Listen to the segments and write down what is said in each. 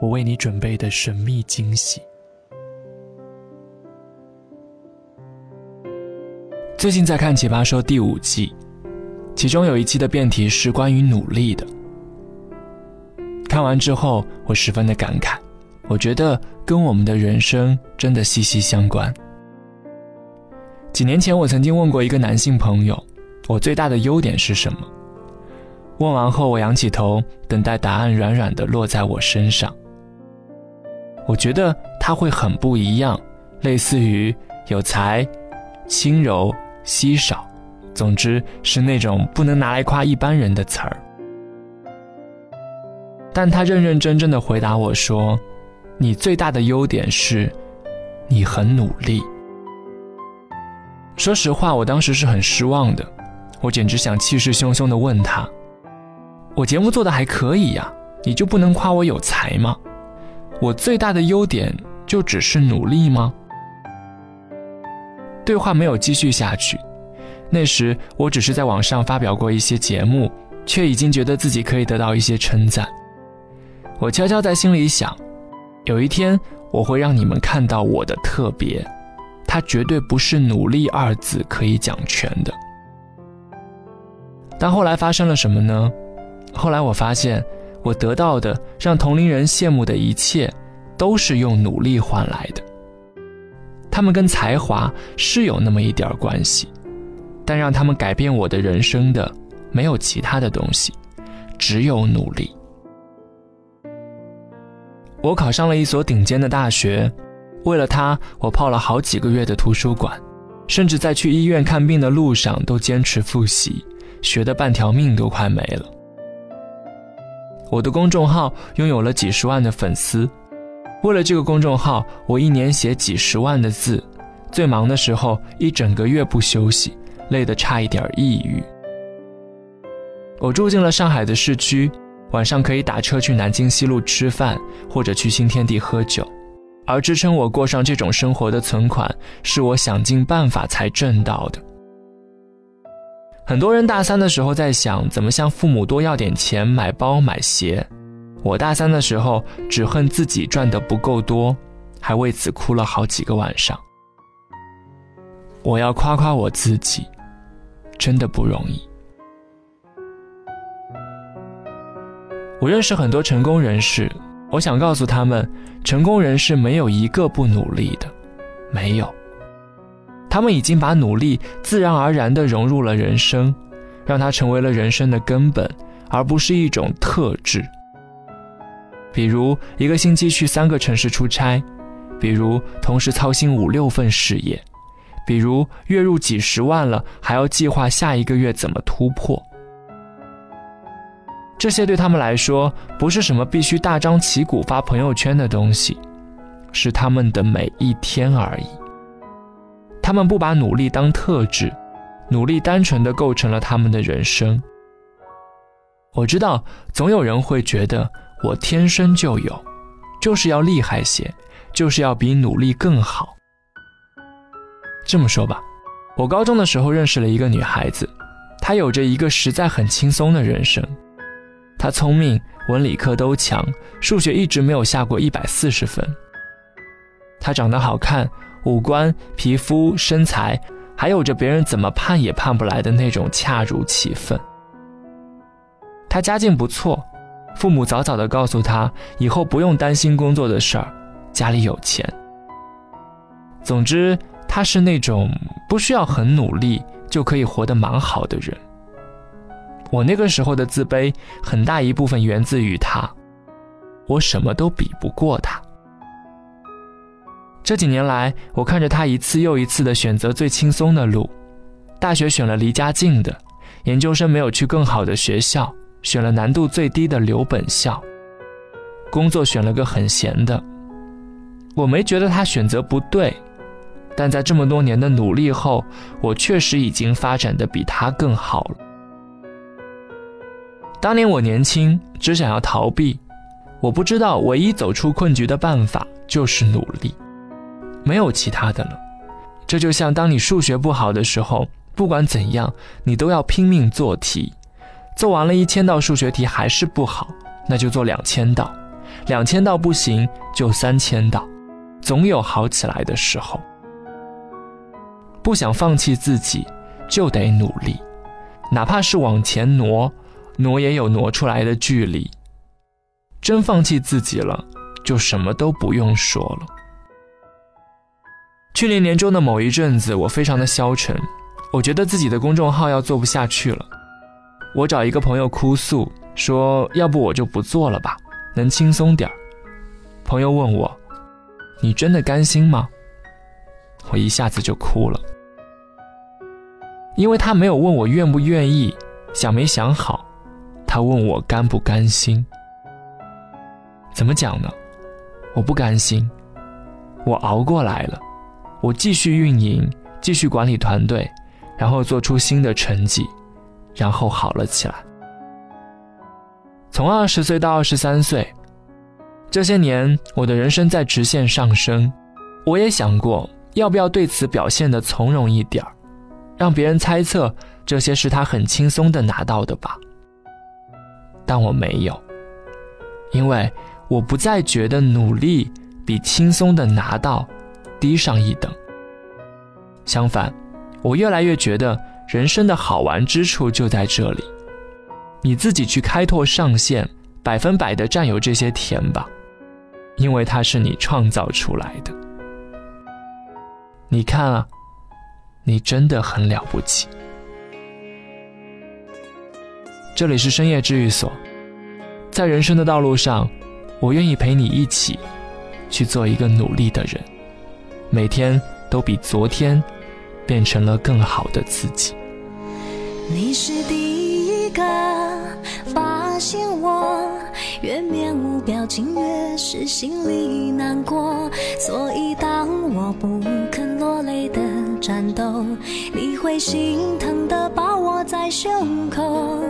我为你准备的神秘惊喜。最近在看《奇葩说》第五季，其中有一期的辩题是关于努力的。看完之后，我十分的感慨，我觉得跟我们的人生真的息息相关。几年前，我曾经问过一个男性朋友，我最大的优点是什么？问完后，我仰起头，等待答案软软的落在我身上。我觉得他会很不一样，类似于有才、轻柔。稀少，总之是那种不能拿来夸一般人的词儿。但他认认真真的回答我说：“你最大的优点是，你很努力。”说实话，我当时是很失望的，我简直想气势汹汹的问他：“我节目做的还可以呀，你就不能夸我有才吗？我最大的优点就只是努力吗？”对话没有继续下去。那时我只是在网上发表过一些节目，却已经觉得自己可以得到一些称赞。我悄悄在心里想，有一天我会让你们看到我的特别，它绝对不是“努力”二字可以讲全的。但后来发生了什么呢？后来我发现，我得到的让同龄人羡慕的一切，都是用努力换来的。他们跟才华是有那么一点关系，但让他们改变我的人生的没有其他的东西，只有努力。我考上了一所顶尖的大学，为了他，我泡了好几个月的图书馆，甚至在去医院看病的路上都坚持复习，学的半条命都快没了。我的公众号拥有了几十万的粉丝。为了这个公众号，我一年写几十万的字，最忙的时候一整个月不休息，累得差一点抑郁。我住进了上海的市区，晚上可以打车去南京西路吃饭，或者去新天地喝酒。而支撑我过上这种生活的存款，是我想尽办法才挣到的。很多人大三的时候在想，怎么向父母多要点钱买包买鞋。我大三的时候，只恨自己赚的不够多，还为此哭了好几个晚上。我要夸夸我自己，真的不容易。我认识很多成功人士，我想告诉他们，成功人士没有一个不努力的，没有。他们已经把努力自然而然地融入了人生，让它成为了人生的根本，而不是一种特质。比如一个星期去三个城市出差，比如同时操心五六份事业，比如月入几十万了还要计划下一个月怎么突破。这些对他们来说不是什么必须大张旗鼓发朋友圈的东西，是他们的每一天而已。他们不把努力当特质，努力单纯的构成了他们的人生。我知道总有人会觉得。我天生就有，就是要厉害些，就是要比努力更好。这么说吧，我高中的时候认识了一个女孩子，她有着一个实在很轻松的人生。她聪明，文理科都强，数学一直没有下过一百四十分。她长得好看，五官、皮肤、身材，还有着别人怎么盼也盼不来的那种恰如其分。他家境不错。父母早早的告诉他，以后不用担心工作的事儿，家里有钱。总之，他是那种不需要很努力就可以活得蛮好的人。我那个时候的自卑，很大一部分源自于他，我什么都比不过他。这几年来，我看着他一次又一次的选择最轻松的路，大学选了离家近的，研究生没有去更好的学校。选了难度最低的留本校，工作选了个很闲的。我没觉得他选择不对，但在这么多年的努力后，我确实已经发展的比他更好了。当年我年轻，只想要逃避，我不知道唯一走出困局的办法就是努力，没有其他的了。这就像当你数学不好的时候，不管怎样，你都要拼命做题，做完了一千道数学题还是不好，那就做两千道，两千道不行就三千道。总有好起来的时候。不想放弃自己，就得努力，哪怕是往前挪，挪也有挪出来的距离。真放弃自己了，就什么都不用说了。去年年中的某一阵子，我非常的消沉，我觉得自己的公众号要做不下去了。我找一个朋友哭诉，说要不我就不做了吧，能轻松点儿。朋友问我。你真的甘心吗？我一下子就哭了，因为他没有问我愿不愿意，想没想好，他问我甘不甘心。怎么讲呢？我不甘心，我熬过来了，我继续运营，继续管理团队，然后做出新的成绩，然后好了起来。从二十岁到二十三岁。这些年，我的人生在直线上升，我也想过要不要对此表现得从容一点儿，让别人猜测这些是他很轻松的拿到的吧。但我没有，因为我不再觉得努力比轻松的拿到低上一等。相反，我越来越觉得人生的好玩之处就在这里，你自己去开拓上限，百分百的占有这些甜吧。因为它是你创造出来的，你看啊，你真的很了不起。这里是深夜治愈所，在人生的道路上，我愿意陪你一起去做一个努力的人，每天都比昨天变成了更好的自己。你是第一个发现我。越面无表情，越是心里难过。所以当我不肯落泪的战斗，你会心疼的抱我在胸口。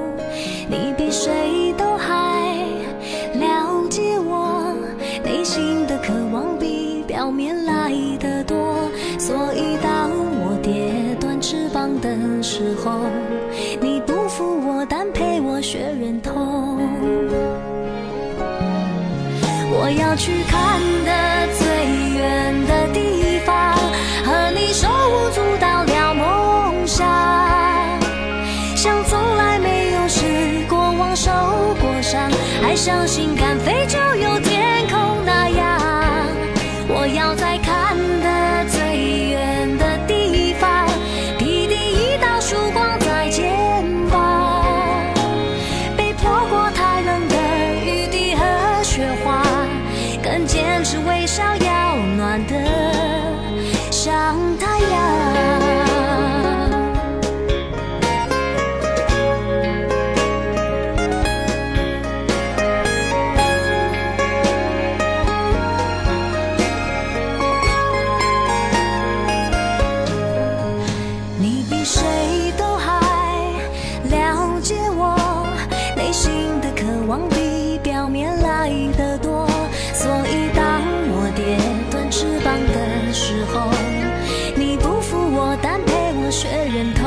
人头，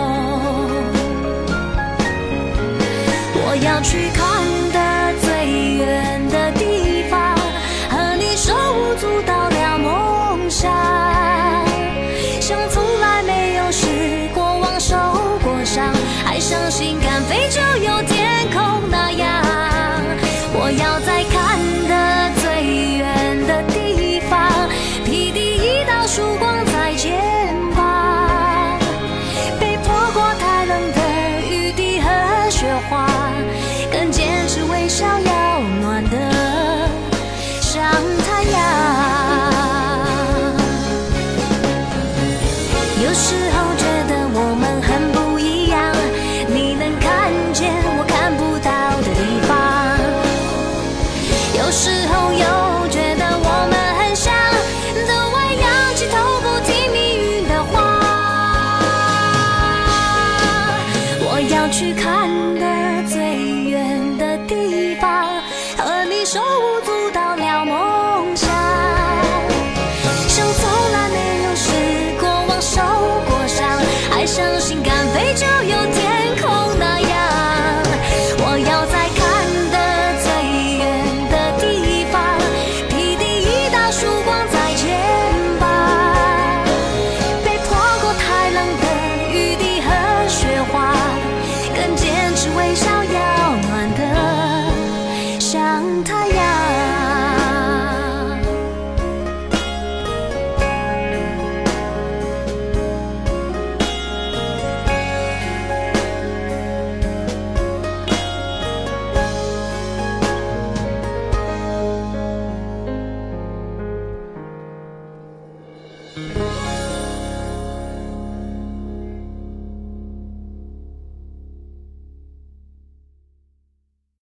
我要去看的最远的地方，和你手舞足蹈聊梦想，像从来没有失过望、受过伤，还相信敢飞就有要去看。